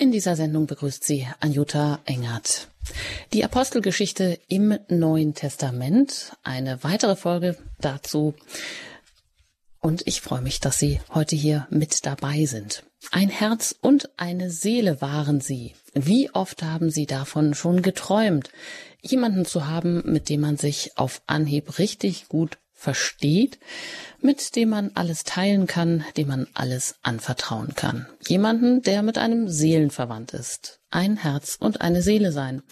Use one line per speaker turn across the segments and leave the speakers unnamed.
In dieser Sendung begrüßt sie Anjuta Engert. Die Apostelgeschichte im Neuen Testament, eine weitere Folge dazu. Und ich freue mich, dass Sie heute hier mit dabei sind. Ein Herz und eine Seele waren Sie. Wie oft haben Sie davon schon geträumt, jemanden zu haben, mit dem man sich auf Anhieb richtig gut versteht, mit dem man alles teilen kann, dem man alles anvertrauen kann. Jemanden, der mit einem Seelenverwandt ist. Ein Herz und eine Seele sein.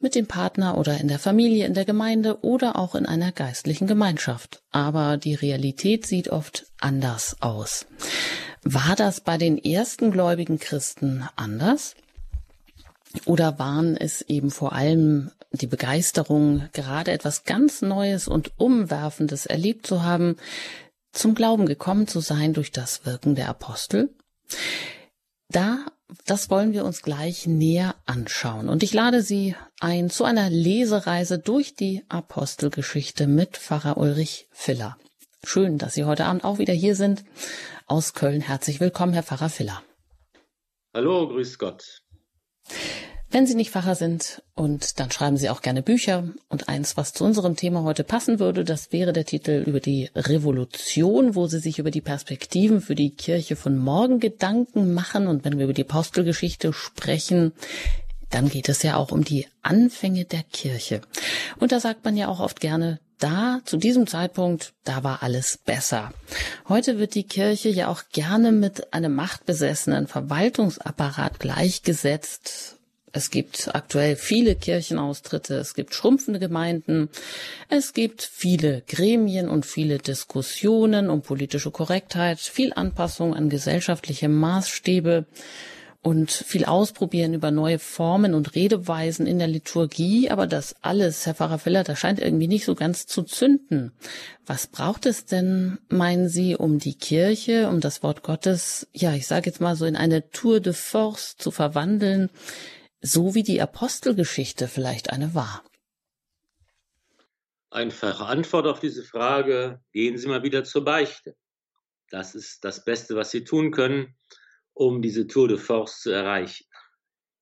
Mit dem Partner oder in der Familie, in der Gemeinde oder auch in einer geistlichen Gemeinschaft. Aber die Realität sieht oft anders aus. War das bei den ersten gläubigen Christen anders? Oder waren es eben vor allem die Begeisterung, gerade etwas ganz Neues und Umwerfendes erlebt zu haben, zum Glauben gekommen zu sein durch das Wirken der Apostel? Da, das wollen wir uns gleich näher anschauen. Und ich lade Sie ein zu einer Lesereise durch die Apostelgeschichte mit Pfarrer Ulrich Filler. Schön, dass Sie heute Abend auch wieder hier sind. Aus Köln herzlich willkommen, Herr Pfarrer Filler.
Hallo, grüß Gott.
Wenn Sie nicht Pfarrer sind und dann schreiben Sie auch gerne Bücher und eins, was zu unserem Thema heute passen würde, das wäre der Titel über die Revolution, wo Sie sich über die Perspektiven für die Kirche von morgen Gedanken machen und wenn wir über die Apostelgeschichte sprechen, dann geht es ja auch um die Anfänge der Kirche. Und da sagt man ja auch oft gerne, da, zu diesem Zeitpunkt, da war alles besser. Heute wird die Kirche ja auch gerne mit einem machtbesessenen Verwaltungsapparat gleichgesetzt es gibt aktuell viele Kirchenaustritte, es gibt schrumpfende Gemeinden, es gibt viele Gremien und viele Diskussionen um politische Korrektheit, viel Anpassung an gesellschaftliche Maßstäbe und viel Ausprobieren über neue Formen und Redeweisen in der Liturgie. Aber das alles, Herr Pfarrer Filler, das scheint irgendwie nicht so ganz zu zünden. Was braucht es denn, meinen Sie, um die Kirche, um das Wort Gottes, ja, ich sage jetzt mal so in eine Tour de Force zu verwandeln, so wie die Apostelgeschichte vielleicht eine war?
Einfache Antwort auf diese Frage, gehen Sie mal wieder zur Beichte. Das ist das Beste, was Sie tun können, um diese Tour de Force zu erreichen.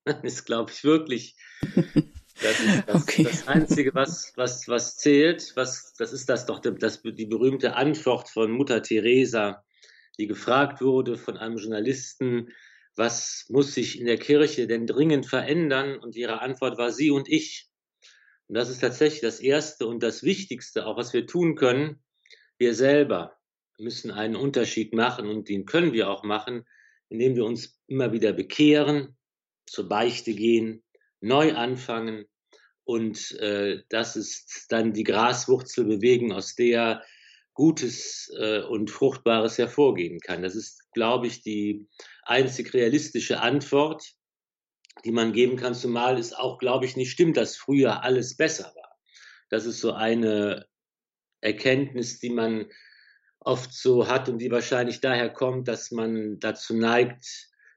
Das ist, glaube ich, wirklich das, ist das, okay. das Einzige, was, was, was zählt. Was, das ist das doch das, die berühmte Antwort von Mutter Teresa, die gefragt wurde von einem Journalisten, was muss sich in der Kirche denn dringend verändern? Und ihre Antwort war sie und ich. Und das ist tatsächlich das Erste und das Wichtigste, auch was wir tun können. Wir selber müssen einen Unterschied machen und den können wir auch machen, indem wir uns immer wieder bekehren, zur Beichte gehen, neu anfangen. Und äh, das ist dann die Graswurzel bewegen, aus der Gutes äh, und Fruchtbares hervorgehen kann. Das ist, glaube ich, die einzig realistische Antwort, die man geben kann, zumal es auch, glaube ich, nicht stimmt, dass früher alles besser war. Das ist so eine Erkenntnis, die man oft so hat und die wahrscheinlich daher kommt, dass man dazu neigt,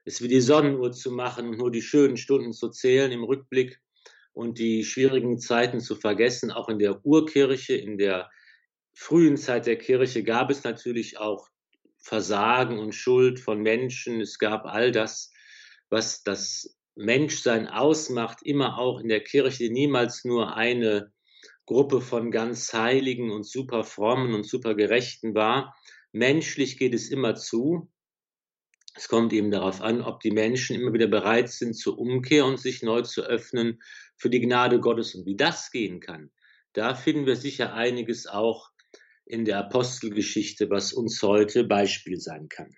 es wie die Sonnenuhr zu machen und nur die schönen Stunden zu zählen im Rückblick und die schwierigen Zeiten zu vergessen. Auch in der Urkirche, in der frühen Zeit der Kirche gab es natürlich auch Versagen und Schuld von Menschen. Es gab all das, was das Menschsein ausmacht, immer auch in der Kirche, niemals nur eine Gruppe von ganz Heiligen und super frommen und super Gerechten war. Menschlich geht es immer zu. Es kommt eben darauf an, ob die Menschen immer wieder bereit sind zur Umkehr und sich neu zu öffnen für die Gnade Gottes und wie das gehen kann. Da finden wir sicher einiges auch in der Apostelgeschichte, was uns heute Beispiel sein kann.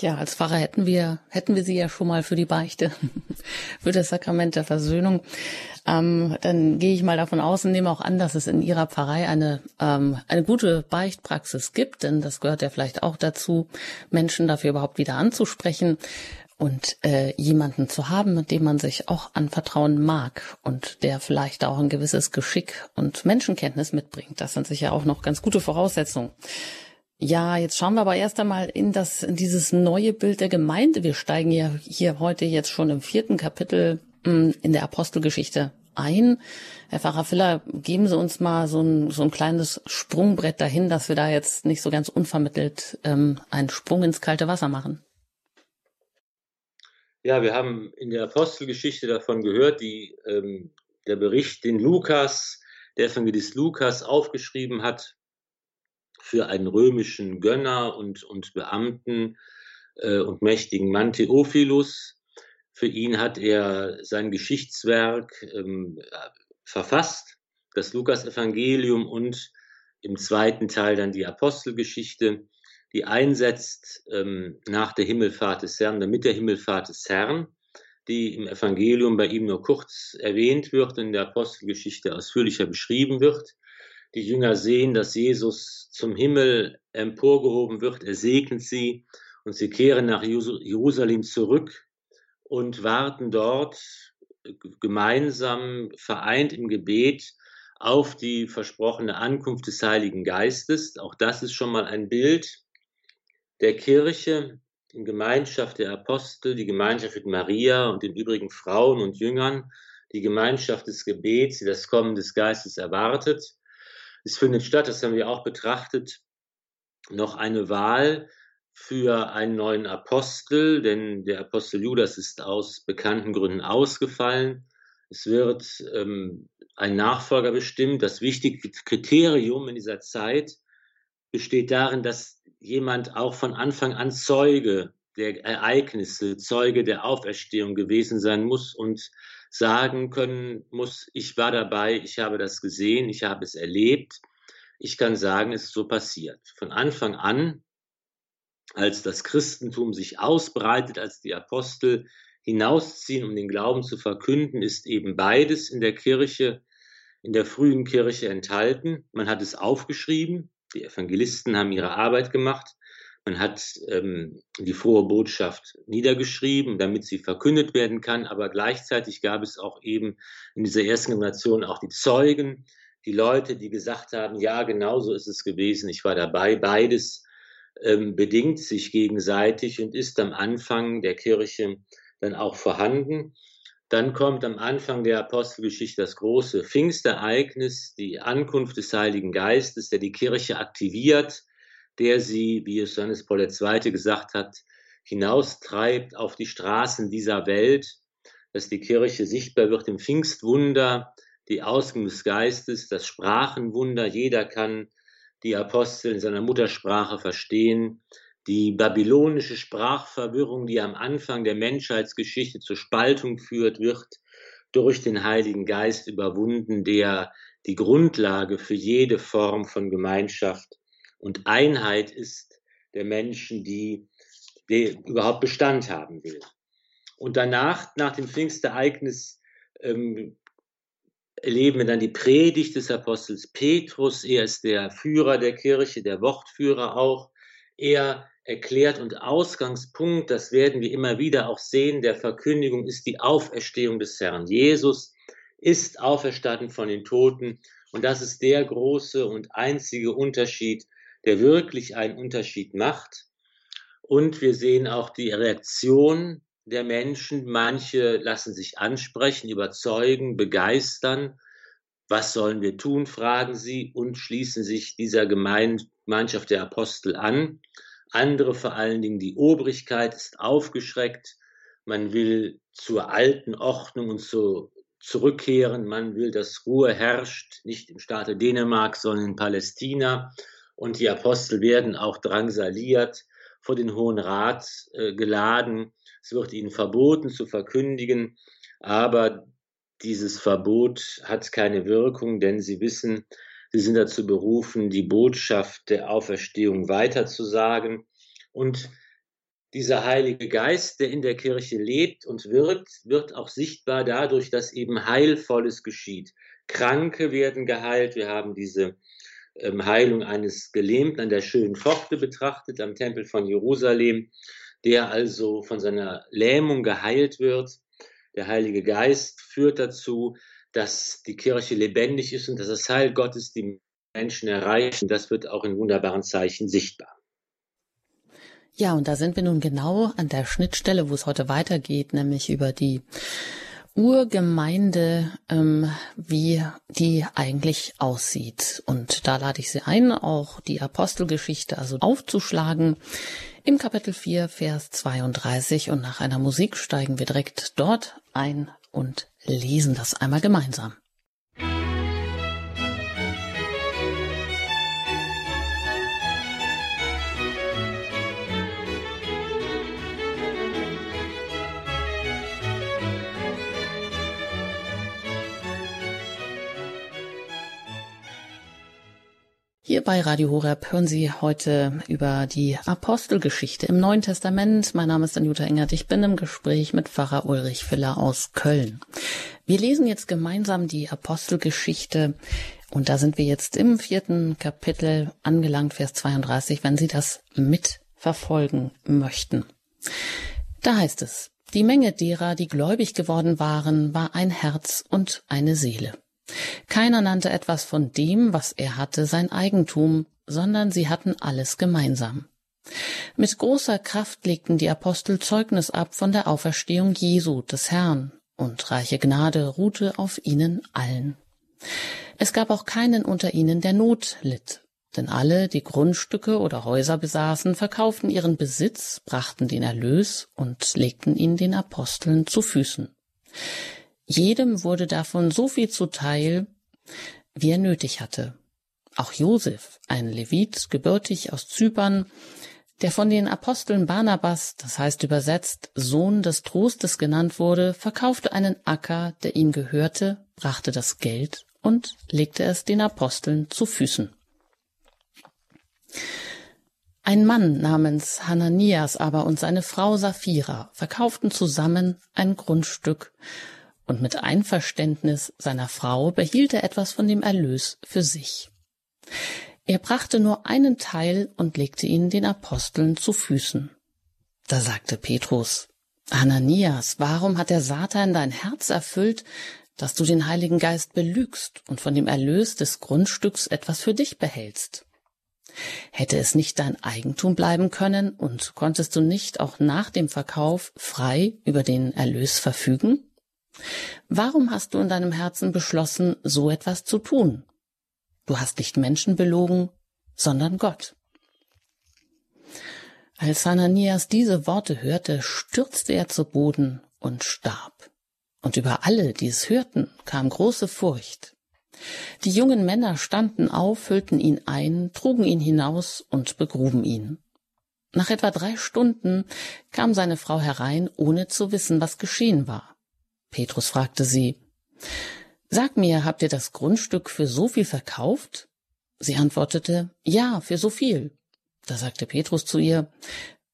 Ja, als Pfarrer hätten wir, hätten wir sie ja schon mal für die Beichte, für das Sakrament der Versöhnung. Ähm, dann gehe ich mal davon aus und nehme auch an, dass es in Ihrer Pfarrei eine, ähm, eine gute Beichtpraxis gibt, denn das gehört ja vielleicht auch dazu, Menschen dafür überhaupt wieder anzusprechen und äh, jemanden zu haben, mit dem man sich auch anvertrauen mag und der vielleicht auch ein gewisses Geschick und Menschenkenntnis mitbringt. Das sind sicher auch noch ganz gute Voraussetzungen. Ja, jetzt schauen wir aber erst einmal in das, in dieses neue Bild der Gemeinde. Wir steigen ja hier heute jetzt schon im vierten Kapitel hm, in der Apostelgeschichte ein. Herr Pfarrer Filler, geben Sie uns mal so ein, so ein kleines Sprungbrett dahin, dass wir da jetzt nicht so ganz unvermittelt ähm, einen Sprung ins kalte Wasser machen.
Ja, wir haben in der Apostelgeschichte davon gehört, die, ähm, der Bericht, den Lukas, der Evangelist Lukas aufgeschrieben hat für einen römischen Gönner und, und Beamten äh, und mächtigen Mann Theophilus. Für ihn hat er sein Geschichtswerk ähm, verfasst, das Lukas-Evangelium und im zweiten Teil dann die Apostelgeschichte, die einsetzt ähm, nach der Himmelfahrt des Herrn, damit der Himmelfahrt des Herrn, die im Evangelium bei ihm nur kurz erwähnt wird, in der Apostelgeschichte ausführlicher beschrieben wird. Die Jünger sehen, dass Jesus zum Himmel emporgehoben wird, er segnet sie und sie kehren nach Jerusalem zurück und warten dort gemeinsam vereint im Gebet auf die versprochene Ankunft des Heiligen Geistes. Auch das ist schon mal ein Bild der Kirche in Gemeinschaft der Apostel, die Gemeinschaft mit Maria und den übrigen Frauen und Jüngern, die Gemeinschaft des Gebets, die das Kommen des Geistes erwartet. Es findet statt, das haben wir auch betrachtet, noch eine Wahl für einen neuen Apostel, denn der Apostel Judas ist aus bekannten Gründen ausgefallen. Es wird ähm, ein Nachfolger bestimmt. Das wichtige Kriterium in dieser Zeit besteht darin, dass jemand auch von Anfang an Zeuge der Ereignisse, Zeuge der Auferstehung gewesen sein muss und sagen können muss, ich war dabei, ich habe das gesehen, ich habe es erlebt. Ich kann sagen, es ist so passiert. Von Anfang an als das Christentum sich ausbreitet, als die Apostel hinausziehen, um den Glauben zu verkünden, ist eben beides in der Kirche, in der frühen Kirche enthalten. Man hat es aufgeschrieben, die Evangelisten haben ihre Arbeit gemacht, man hat ähm, die frohe Botschaft niedergeschrieben, damit sie verkündet werden kann, aber gleichzeitig gab es auch eben in dieser ersten Generation auch die Zeugen, die Leute, die gesagt haben, ja, genau so ist es gewesen, ich war dabei, beides ähm, bedingt sich gegenseitig und ist am Anfang der Kirche dann auch vorhanden. Dann kommt am Anfang der Apostelgeschichte das große Pfingstereignis, die Ankunft des Heiligen Geistes, der die Kirche aktiviert, der sie, wie es Johannes Paul II. gesagt hat, hinaustreibt auf die Straßen dieser Welt, dass die Kirche sichtbar wird im Pfingstwunder, die Ausgang des Geistes, das Sprachenwunder. Jeder kann die Apostel in seiner Muttersprache verstehen, die babylonische Sprachverwirrung, die am Anfang der Menschheitsgeschichte zur Spaltung führt, wird durch den Heiligen Geist überwunden, der die Grundlage für jede Form von Gemeinschaft und Einheit ist der Menschen, die, die überhaupt Bestand haben will. Und danach, nach dem Pfingstereignis, ähm, erleben wir dann die Predigt des Apostels Petrus. Er ist der Führer der Kirche, der Wortführer auch. Er erklärt und Ausgangspunkt, das werden wir immer wieder auch sehen, der Verkündigung ist die Auferstehung des Herrn. Jesus ist auferstanden von den Toten und das ist der große und einzige Unterschied, der wirklich einen Unterschied macht. Und wir sehen auch die Reaktion der Menschen. Manche lassen sich ansprechen, überzeugen, begeistern. Was sollen wir tun, fragen sie und schließen sich dieser Gemeinschaft der Apostel an. Andere, vor allen Dingen die Obrigkeit, ist aufgeschreckt. Man will zur alten Ordnung und zu, zurückkehren. Man will, dass Ruhe herrscht, nicht im Staate Dänemark, sondern in Palästina. Und die Apostel werden auch drangsaliert, vor den Hohen Rat äh, geladen es wird ihnen verboten zu verkündigen, aber dieses Verbot hat keine Wirkung, denn sie wissen, sie sind dazu berufen, die Botschaft der Auferstehung weiterzusagen. Und dieser Heilige Geist, der in der Kirche lebt und wirkt, wird auch sichtbar dadurch, dass eben Heilvolles geschieht. Kranke werden geheilt. Wir haben diese ähm, Heilung eines Gelähmten an der schönen Pforte betrachtet am Tempel von Jerusalem der also von seiner Lähmung geheilt wird. Der Heilige Geist führt dazu, dass die Kirche lebendig ist und dass das Heil Gottes die Menschen erreicht. Und das wird auch in wunderbaren Zeichen sichtbar.
Ja, und da sind wir nun genau an der Schnittstelle, wo es heute weitergeht, nämlich über die Urgemeinde, ähm, wie die eigentlich aussieht. Und da lade ich Sie ein, auch die Apostelgeschichte also aufzuschlagen. Im Kapitel 4, Vers 32 und nach einer Musik steigen wir direkt dort ein und lesen das einmal gemeinsam. Hier bei Radio Horeb hören Sie heute über die Apostelgeschichte im Neuen Testament. Mein Name ist Anjuta Engert. Ich bin im Gespräch mit Pfarrer Ulrich Filler aus Köln. Wir lesen jetzt gemeinsam die Apostelgeschichte und da sind wir jetzt im vierten Kapitel angelangt, Vers 32, wenn Sie das mitverfolgen möchten. Da heißt es, die Menge derer, die gläubig geworden waren, war ein Herz und eine Seele. Keiner nannte etwas von dem, was er hatte, sein Eigentum, sondern sie hatten alles gemeinsam. Mit großer Kraft legten die Apostel Zeugnis ab von der Auferstehung Jesu des Herrn, und reiche Gnade ruhte auf ihnen allen. Es gab auch keinen unter ihnen, der Not litt, denn alle, die Grundstücke oder Häuser besaßen, verkauften ihren Besitz, brachten den Erlös und legten ihn den Aposteln zu Füßen. Jedem wurde davon so viel zuteil, wie er nötig hatte. Auch Josef, ein Levit, gebürtig aus Zypern, der von den Aposteln Barnabas, das heißt übersetzt Sohn des Trostes genannt wurde, verkaufte einen Acker, der ihm gehörte, brachte das Geld und legte es den Aposteln zu Füßen. Ein Mann namens Hananias aber und seine Frau Sapphira verkauften zusammen ein Grundstück und mit Einverständnis seiner Frau behielt er etwas von dem Erlös für sich. Er brachte nur einen Teil und legte ihn den Aposteln zu Füßen. Da sagte Petrus, Ananias, warum hat der Satan dein Herz erfüllt, dass du den Heiligen Geist belügst und von dem Erlös des Grundstücks etwas für dich behältst? Hätte es nicht dein Eigentum bleiben können und konntest du nicht auch nach dem Verkauf frei über den Erlös verfügen? Warum hast du in deinem Herzen beschlossen, so etwas zu tun? Du hast nicht Menschen belogen, sondern Gott. Als Hananias diese Worte hörte, stürzte er zu Boden und starb. Und über alle, die es hörten, kam große Furcht. Die jungen Männer standen auf, hüllten ihn ein, trugen ihn hinaus und begruben ihn. Nach etwa drei Stunden kam seine Frau herein, ohne zu wissen, was geschehen war. Petrus fragte sie, Sag mir, habt ihr das Grundstück für so viel verkauft? Sie antwortete, Ja, für so viel. Da sagte Petrus zu ihr,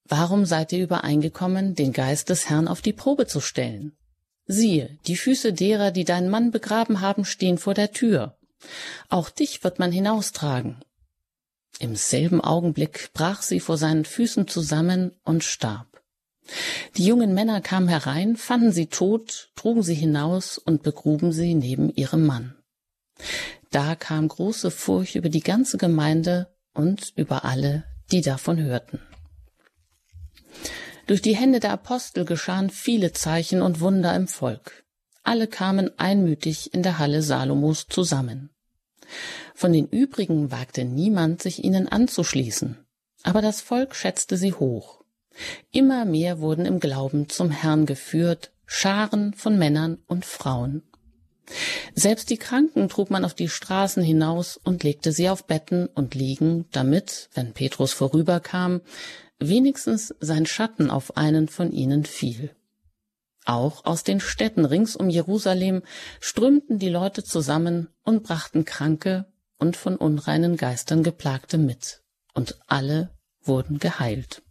Warum seid ihr übereingekommen, den Geist des Herrn auf die Probe zu stellen? Siehe, die Füße derer, die deinen Mann begraben haben, stehen vor der Tür. Auch dich wird man hinaustragen. Im selben Augenblick brach sie vor seinen Füßen zusammen und starb. Die jungen Männer kamen herein, fanden sie tot, trugen sie hinaus und begruben sie neben ihrem Mann. Da kam große Furcht über die ganze Gemeinde und über alle, die davon hörten. Durch die Hände der Apostel geschahen viele Zeichen und Wunder im Volk. Alle kamen einmütig in der Halle Salomos zusammen. Von den übrigen wagte niemand, sich ihnen anzuschließen, aber das Volk schätzte sie hoch. Immer mehr wurden im Glauben zum Herrn geführt, Scharen von Männern und Frauen. Selbst die Kranken trug man auf die Straßen hinaus und legte sie auf Betten und Liegen, damit, wenn Petrus vorüberkam, wenigstens sein Schatten auf einen von ihnen fiel. Auch aus den Städten rings um Jerusalem strömten die Leute zusammen und brachten Kranke und von unreinen Geistern geplagte mit, und alle wurden geheilt.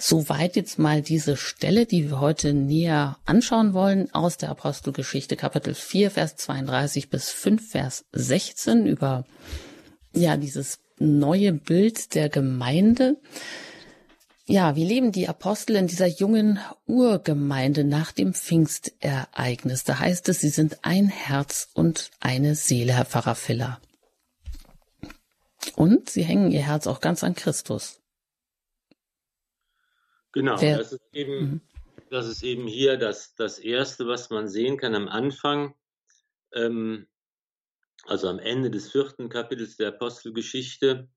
Soweit jetzt mal diese Stelle, die wir heute näher anschauen wollen, aus der Apostelgeschichte Kapitel 4, Vers 32 bis 5, Vers 16 über, ja, dieses neue Bild der Gemeinde. Ja, wie leben die Apostel in dieser jungen Urgemeinde nach dem Pfingstereignis? Da heißt es, sie sind ein Herz und eine Seele, Herr Pfarrer Filler. Und sie hängen ihr Herz auch ganz an Christus.
Genau, Der, das ist eben mhm. das ist eben hier das, das Erste, was man sehen kann am Anfang, ähm, also am Ende des vierten Kapitels der Apostelgeschichte.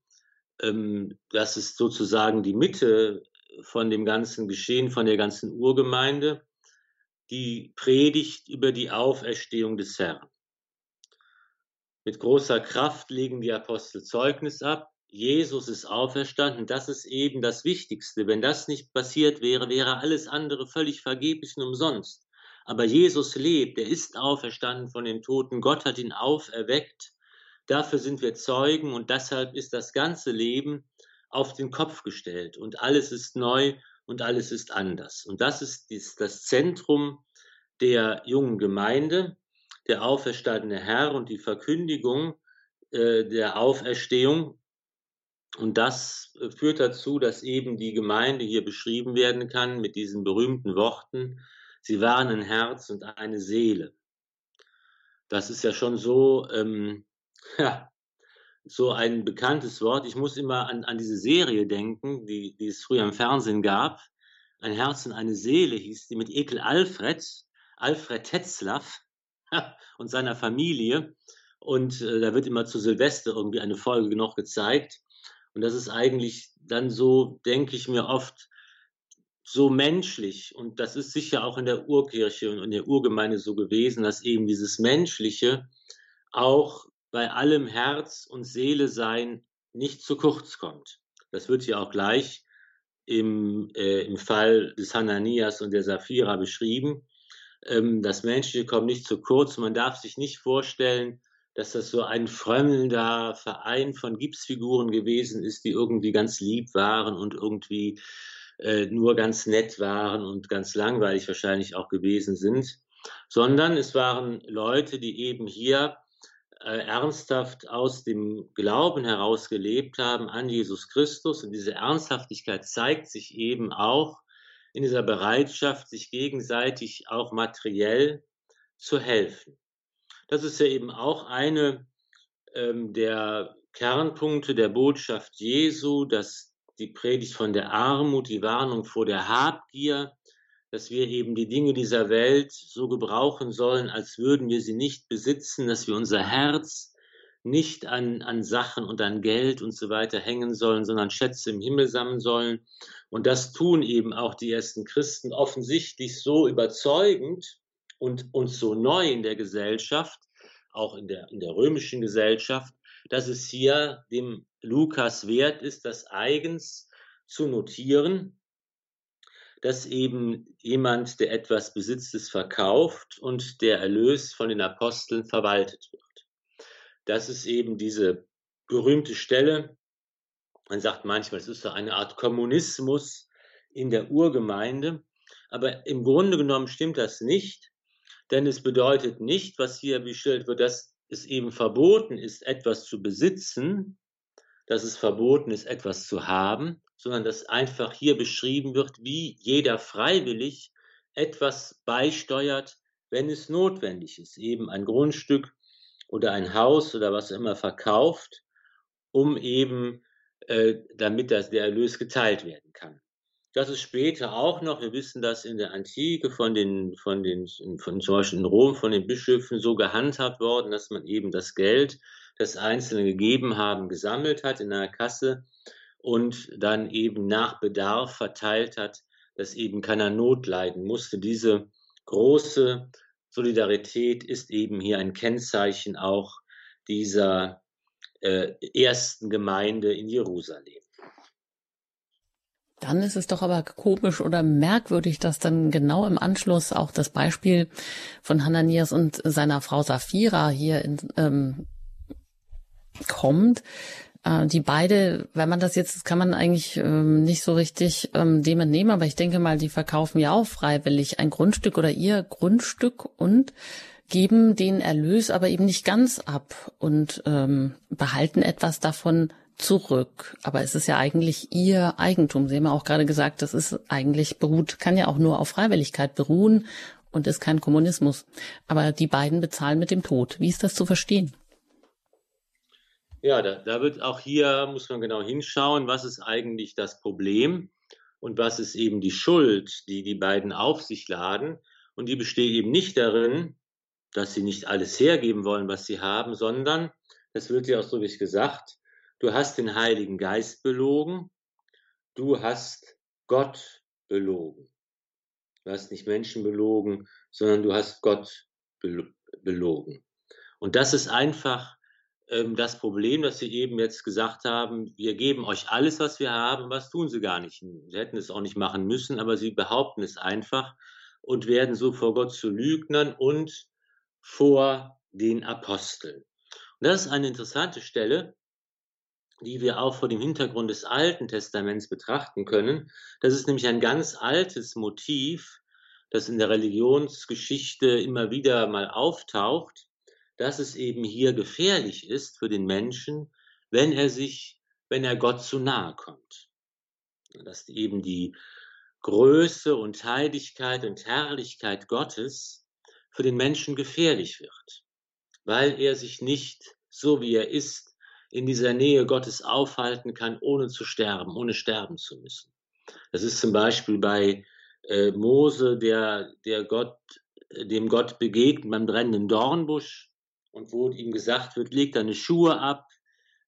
Ähm, das ist sozusagen die Mitte von dem ganzen Geschehen, von der ganzen Urgemeinde, die Predigt über die Auferstehung des Herrn. Mit großer Kraft legen die Apostel Zeugnis ab. Jesus ist auferstanden. Das ist eben das Wichtigste. Wenn das nicht passiert wäre, wäre alles andere völlig vergeblich und umsonst. Aber Jesus lebt. Er ist auferstanden von den Toten. Gott hat ihn auferweckt. Dafür sind wir Zeugen und deshalb ist das ganze Leben auf den Kopf gestellt und alles ist neu und alles ist anders. Und das ist das Zentrum der jungen Gemeinde der auferstandene Herr und die Verkündigung äh, der Auferstehung. Und das äh, führt dazu, dass eben die Gemeinde hier beschrieben werden kann mit diesen berühmten Worten, sie waren ein Herz und eine Seele. Das ist ja schon so, ähm, ja, so ein bekanntes Wort. Ich muss immer an, an diese Serie denken, die, die es früher im Fernsehen gab. Ein Herz und eine Seele hieß die mit Ekel Alfred, Alfred Tetzlaff und seiner Familie. Und äh, da wird immer zu Silvester irgendwie eine Folge noch gezeigt. Und das ist eigentlich dann so, denke ich mir oft, so menschlich. Und das ist sicher auch in der Urkirche und in der Urgemeinde so gewesen, dass eben dieses Menschliche auch bei allem Herz und Seele sein nicht zu kurz kommt. Das wird ja auch gleich im, äh, im Fall des Hananias und der Sapphira beschrieben. Ähm, das Menschliche kommt nicht zu kurz. Man darf sich nicht vorstellen, dass das so ein frömmelnder Verein von Gipsfiguren gewesen ist, die irgendwie ganz lieb waren und irgendwie äh, nur ganz nett waren und ganz langweilig wahrscheinlich auch gewesen sind, sondern es waren Leute, die eben hier äh, ernsthaft aus dem Glauben heraus gelebt haben an Jesus Christus. Und diese Ernsthaftigkeit zeigt sich eben auch in dieser Bereitschaft, sich gegenseitig auch materiell zu helfen. Das ist ja eben auch eine ähm, der Kernpunkte der Botschaft Jesu, dass die Predigt von der Armut, die Warnung vor der Habgier, dass wir eben die Dinge dieser Welt so gebrauchen sollen, als würden wir sie nicht besitzen, dass wir unser Herz nicht an, an Sachen und an Geld und so weiter hängen sollen, sondern Schätze im Himmel sammeln sollen. Und das tun eben auch die ersten Christen offensichtlich so überzeugend und, und so neu in der Gesellschaft, auch in der, in der römischen Gesellschaft, dass es hier dem Lukas wert ist, das eigens zu notieren, dass eben jemand, der etwas Besitztes verkauft und der Erlös von den Aposteln verwaltet wird. Das ist eben diese berühmte Stelle, man sagt manchmal, es ist so eine Art Kommunismus in der Urgemeinde. Aber im Grunde genommen stimmt das nicht, denn es bedeutet nicht, was hier bestellt wird, dass es eben verboten ist, etwas zu besitzen, dass es verboten ist, etwas zu haben, sondern dass einfach hier beschrieben wird, wie jeder freiwillig etwas beisteuert, wenn es notwendig ist, eben ein Grundstück oder ein Haus oder was immer verkauft, um eben äh, damit das, der Erlös geteilt werden kann. Das ist später auch noch, wir wissen das in der Antike von den, von den, von, zum Beispiel in Rom von den Bischöfen so gehandhabt worden, dass man eben das Geld, das Einzelne gegeben haben, gesammelt hat in einer Kasse und dann eben nach Bedarf verteilt hat, dass eben keiner Not leiden musste. Diese große Solidarität ist eben hier ein Kennzeichen auch dieser äh, ersten Gemeinde in Jerusalem.
Dann ist es doch aber komisch oder merkwürdig, dass dann genau im Anschluss auch das Beispiel von Hananias und seiner Frau Sapphira hier in, ähm, kommt, äh, die beide, wenn man das jetzt, kann man eigentlich ähm, nicht so richtig ähm, dem entnehmen, aber ich denke mal, die verkaufen ja auch freiwillig ein Grundstück oder ihr Grundstück und geben den Erlös aber eben nicht ganz ab und ähm, behalten etwas davon zurück. Aber es ist ja eigentlich ihr Eigentum. Sie haben ja auch gerade gesagt, das ist eigentlich beruht, kann ja auch nur auf Freiwilligkeit beruhen und ist kein Kommunismus. Aber die beiden bezahlen mit dem Tod. Wie ist das zu verstehen?
Ja, da, da wird auch hier, muss man genau hinschauen, was ist eigentlich das Problem? und was ist eben die Schuld, die die beiden auf sich laden. Und die besteht eben nicht darin, dass sie nicht alles hergeben wollen, was sie haben, sondern, das wird ja auch so wie gesagt, du hast den Heiligen Geist belogen, du hast Gott belogen. Du hast nicht Menschen belogen, sondern du hast Gott belogen. Und das ist einfach ähm, das Problem, dass sie eben jetzt gesagt haben, wir geben euch alles, was wir haben, was tun sie gar nicht. Sie hätten es auch nicht machen müssen, aber sie behaupten es einfach und werden so vor Gott zu Lügnern und vor den Aposteln. Und das ist eine interessante Stelle, die wir auch vor dem Hintergrund des Alten Testaments betrachten können. Das ist nämlich ein ganz altes Motiv, das in der Religionsgeschichte immer wieder mal auftaucht, dass es eben hier gefährlich ist für den Menschen, wenn er sich, wenn er Gott zu nahe kommt. Dass eben die Größe und Heiligkeit und Herrlichkeit Gottes für den Menschen gefährlich wird, weil er sich nicht, so wie er ist, in dieser Nähe Gottes aufhalten kann, ohne zu sterben, ohne sterben zu müssen. Das ist zum Beispiel bei äh, Mose, der, der Gott, dem Gott begegnet beim brennenden Dornbusch und wo ihm gesagt wird, leg deine Schuhe ab,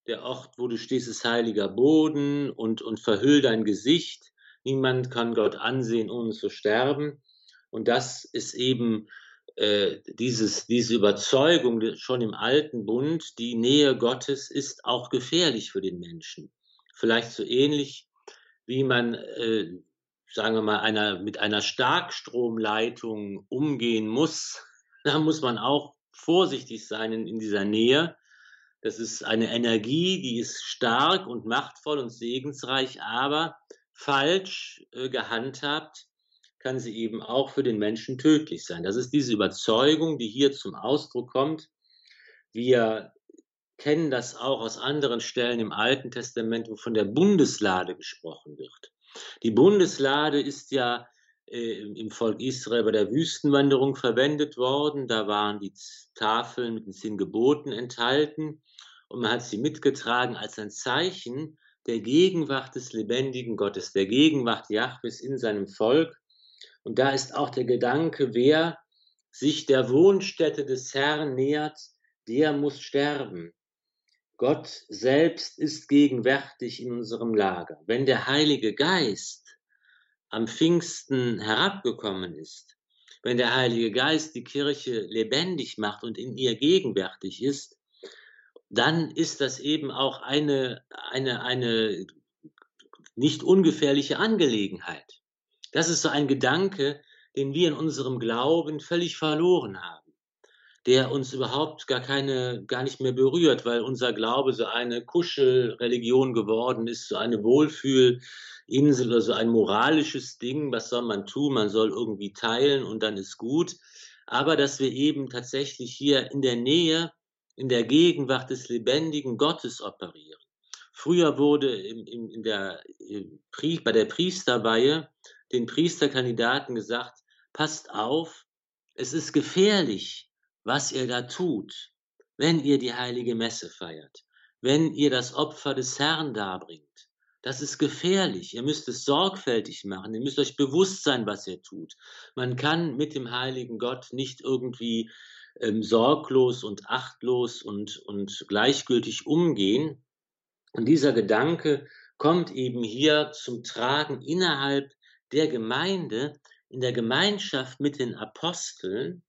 der Ort, wo du stehst, ist heiliger Boden und, und verhüll dein Gesicht. Niemand kann Gott ansehen, ohne zu sterben. Und das ist eben äh, dieses, diese Überzeugung schon im alten Bund, die Nähe Gottes ist auch gefährlich für den Menschen. Vielleicht so ähnlich, wie man, äh, sagen wir mal, einer, mit einer Starkstromleitung umgehen muss. Da muss man auch vorsichtig sein in, in dieser Nähe. Das ist eine Energie, die ist stark und machtvoll und segensreich, aber falsch äh, gehandhabt kann sie eben auch für den Menschen tödlich sein. Das ist diese Überzeugung, die hier zum Ausdruck kommt. Wir kennen das auch aus anderen Stellen im Alten Testament, wo von der Bundeslade gesprochen wird. Die Bundeslade ist ja äh, im Volk Israel bei der Wüstenwanderung verwendet worden. Da waren die Tafeln mit den zehn Geboten enthalten und man hat sie mitgetragen als ein Zeichen der Gegenwart des lebendigen Gottes, der Gegenwart Jahwes in seinem Volk. Und da ist auch der Gedanke, wer sich der Wohnstätte des Herrn nähert, der muss sterben. Gott selbst ist gegenwärtig in unserem Lager. Wenn der Heilige Geist am Pfingsten herabgekommen ist, wenn der Heilige Geist die Kirche lebendig macht und in ihr gegenwärtig ist, dann ist das eben auch eine, eine, eine nicht ungefährliche Angelegenheit. Das ist so ein Gedanke, den wir in unserem Glauben völlig verloren haben, der uns überhaupt gar keine, gar nicht mehr berührt, weil unser Glaube so eine Kuschelreligion geworden ist, so eine Wohlfühlinsel oder so ein moralisches Ding. Was soll man tun? Man soll irgendwie teilen und dann ist gut. Aber dass wir eben tatsächlich hier in der Nähe, in der Gegenwart des lebendigen Gottes operieren. Früher wurde in, in, in der, bei der Priesterweihe den Priesterkandidaten gesagt, passt auf, es ist gefährlich, was ihr da tut, wenn ihr die heilige Messe feiert, wenn ihr das Opfer des Herrn darbringt. Das ist gefährlich. Ihr müsst es sorgfältig machen. Ihr müsst euch bewusst sein, was ihr tut. Man kann mit dem heiligen Gott nicht irgendwie ähm, sorglos und achtlos und, und gleichgültig umgehen. Und dieser Gedanke kommt eben hier zum Tragen innerhalb der Gemeinde, in der Gemeinschaft mit den Aposteln,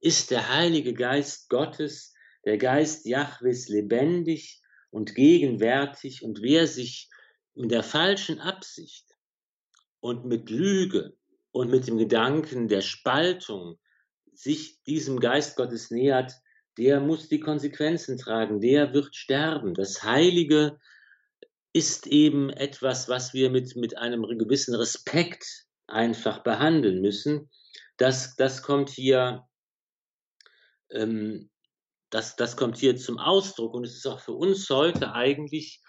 ist der Heilige Geist Gottes, der Geist Jahwes lebendig und gegenwärtig und wer sich mit der falschen Absicht und mit Lüge und mit dem Gedanken der Spaltung sich diesem Geist Gottes nähert, der muss die Konsequenzen tragen, der wird sterben. Das Heilige ist eben etwas, was wir mit, mit einem gewissen Respekt einfach behandeln müssen. Das, das kommt hier, ähm, das, das kommt hier zum Ausdruck und es ist auch für uns heute eigentlich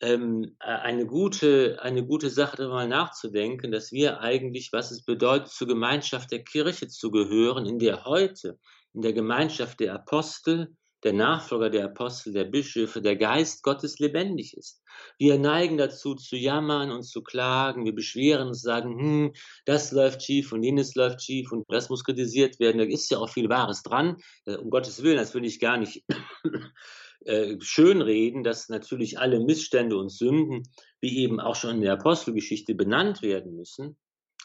ähm, eine gute, eine gute Sache, darüber nachzudenken, dass wir eigentlich, was es bedeutet, zur Gemeinschaft der Kirche zu gehören, in der heute, in der Gemeinschaft der Apostel, der Nachfolger der Apostel, der Bischöfe, der Geist Gottes lebendig ist. Wir neigen dazu zu jammern und zu klagen, wir beschweren uns, sagen, hm, das läuft schief und jenes läuft schief und das muss kritisiert werden. Da ist ja auch viel Wahres dran. Äh, um Gottes Willen, das will ich gar nicht äh, schönreden, dass natürlich alle Missstände und Sünden, wie eben auch schon in der Apostelgeschichte, benannt werden müssen.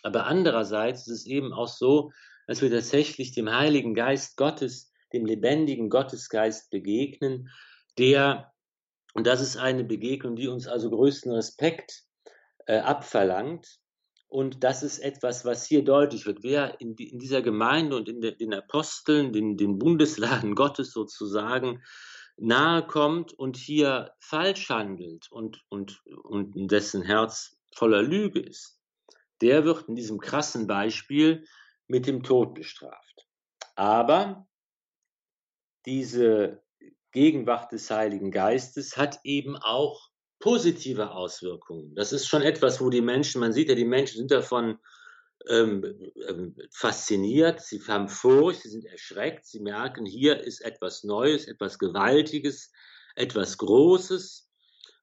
Aber andererseits ist es eben auch so, dass wir tatsächlich dem Heiligen Geist Gottes, dem lebendigen Gottesgeist begegnen, der, und das ist eine Begegnung, die uns also größten Respekt äh, abverlangt. Und das ist etwas, was hier deutlich wird. Wer in, die, in dieser Gemeinde und in de, den Aposteln, den, den Bundesladen Gottes sozusagen, nahe kommt und hier falsch handelt und, und, und dessen Herz voller Lüge ist, der wird in diesem krassen Beispiel mit dem Tod bestraft. Aber diese Gegenwart des Heiligen Geistes hat eben auch positive Auswirkungen. Das ist schon etwas, wo die Menschen, man sieht ja, die Menschen sind davon ähm, ähm, fasziniert, sie haben Furcht, sie sind erschreckt, sie merken, hier ist etwas Neues, etwas Gewaltiges, etwas Großes,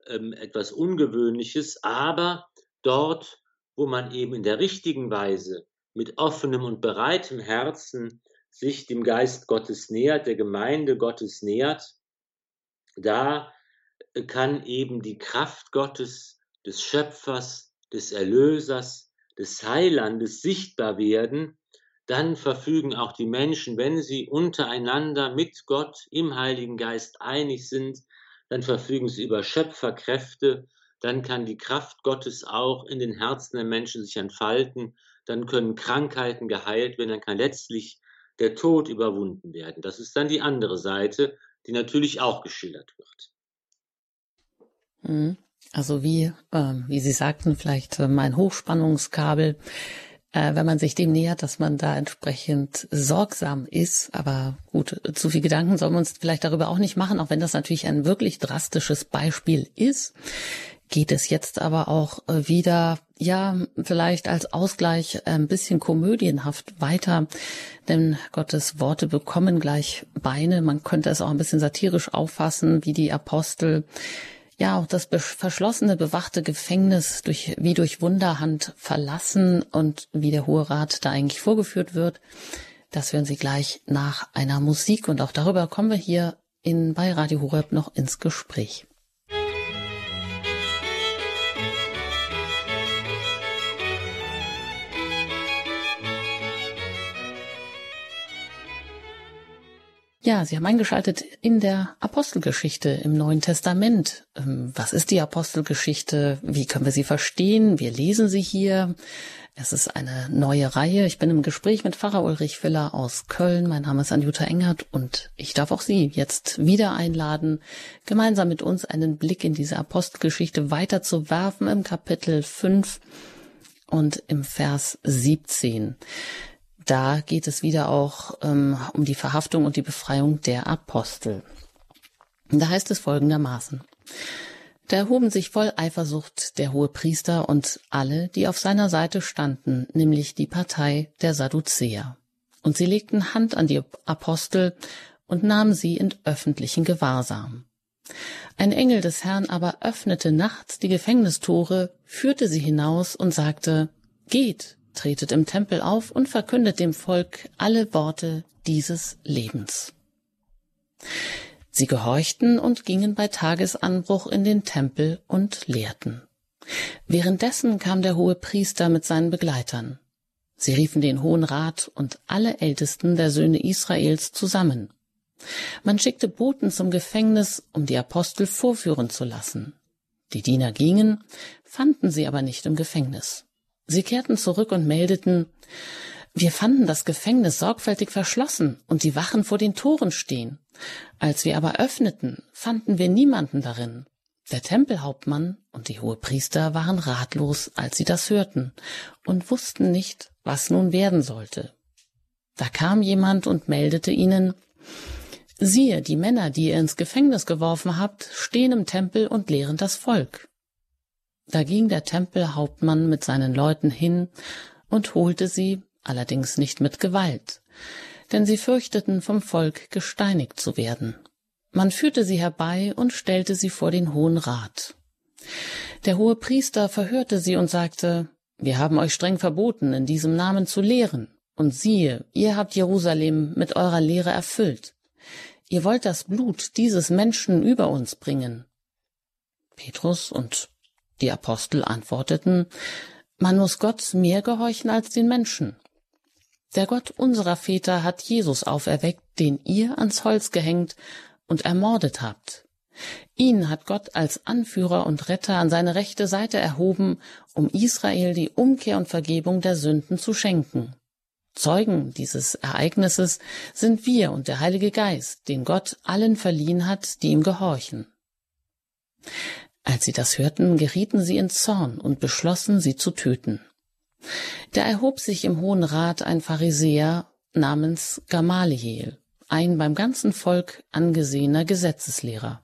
ähm, etwas Ungewöhnliches, aber dort, wo man eben in der richtigen Weise mit offenem und bereitem Herzen sich dem Geist Gottes nähert, der Gemeinde Gottes nähert, da kann eben die Kraft Gottes, des Schöpfers, des Erlösers, des Heilandes sichtbar werden, dann verfügen auch die Menschen, wenn sie untereinander mit Gott im Heiligen Geist einig sind, dann verfügen sie über Schöpferkräfte, dann kann die Kraft Gottes auch in den Herzen der Menschen sich entfalten. Dann können Krankheiten geheilt werden, dann kann letztlich der Tod überwunden werden. Das ist dann die andere Seite, die natürlich auch geschildert wird.
Mhm. Also wie, äh, wie Sie sagten, vielleicht äh, mein Hochspannungskabel, äh, wenn man sich dem nähert, dass man da entsprechend sorgsam ist. Aber gut, zu viel Gedanken soll man uns vielleicht darüber auch nicht machen, auch wenn das natürlich ein wirklich drastisches Beispiel ist geht es jetzt aber auch äh, wieder, ja, vielleicht als Ausgleich ein bisschen komödienhaft weiter, denn Gottes Worte bekommen gleich Beine. Man könnte es auch ein bisschen satirisch auffassen, wie die Apostel ja auch das verschlossene, bewachte Gefängnis durch, wie durch Wunderhand verlassen und wie der Hohe Rat da eigentlich vorgeführt wird. Das hören Sie gleich nach einer Musik und auch darüber kommen wir hier in, bei Radio Horeb noch ins Gespräch. Ja, Sie haben eingeschaltet in der Apostelgeschichte im Neuen Testament. Ähm, was ist die Apostelgeschichte? Wie können wir sie verstehen? Wir lesen sie hier. Es ist eine neue Reihe. Ich bin im Gespräch mit Pfarrer Ulrich Filler aus Köln. Mein Name ist Anjuta Engert und ich darf auch Sie jetzt wieder einladen, gemeinsam mit uns einen Blick in diese Apostelgeschichte weiterzuwerfen im Kapitel 5 und im Vers 17 da geht es wieder auch ähm, um die Verhaftung und die Befreiung der Apostel. Da heißt es folgendermaßen. Da erhoben sich voll Eifersucht der hohe Priester und alle, die auf seiner Seite standen, nämlich die Partei der Sadduzäer. Und sie legten Hand an die Apostel und nahmen sie in öffentlichen Gewahrsam. Ein Engel des Herrn aber öffnete nachts die Gefängnistore, führte sie hinaus und sagte, Geht, tretet im Tempel auf und verkündet dem Volk alle Worte dieses Lebens. Sie gehorchten und gingen bei Tagesanbruch in den Tempel und lehrten. Währenddessen kam der hohe Priester mit seinen Begleitern. Sie riefen den Hohen Rat und alle Ältesten der Söhne Israels zusammen. Man schickte Boten zum Gefängnis, um die Apostel vorführen zu lassen. Die Diener gingen, fanden sie aber nicht im Gefängnis. Sie kehrten zurück und meldeten, wir fanden das Gefängnis sorgfältig verschlossen und die Wachen vor den Toren stehen. Als wir aber öffneten, fanden wir niemanden darin. Der Tempelhauptmann und die Hohepriester waren ratlos, als sie das hörten, und wussten nicht, was nun werden sollte. Da kam jemand und meldete ihnen, siehe, die Männer, die ihr ins Gefängnis geworfen habt, stehen im Tempel und lehren das Volk. Da ging der Tempelhauptmann mit seinen Leuten hin und holte sie, allerdings nicht mit Gewalt, denn sie fürchteten vom Volk gesteinigt zu werden. Man führte sie herbei und stellte sie vor den Hohen Rat. Der hohe Priester verhörte sie und sagte, wir haben euch streng verboten, in diesem Namen zu lehren. Und siehe, ihr habt Jerusalem mit eurer Lehre erfüllt. Ihr wollt das Blut dieses Menschen über uns bringen. Petrus und die Apostel antworteten, man muss Gott mehr gehorchen als den Menschen. Der Gott unserer Väter hat Jesus auferweckt, den ihr ans Holz gehängt und ermordet habt. Ihn hat Gott als Anführer und Retter an seine rechte Seite erhoben, um Israel die Umkehr und Vergebung der Sünden zu schenken. Zeugen dieses Ereignisses sind wir und der Heilige Geist, den Gott allen verliehen hat, die ihm gehorchen. Als sie das hörten, gerieten sie in Zorn und beschlossen, sie zu töten. Da erhob sich im Hohen Rat ein Pharisäer namens Gamaliel, ein beim ganzen Volk angesehener Gesetzeslehrer.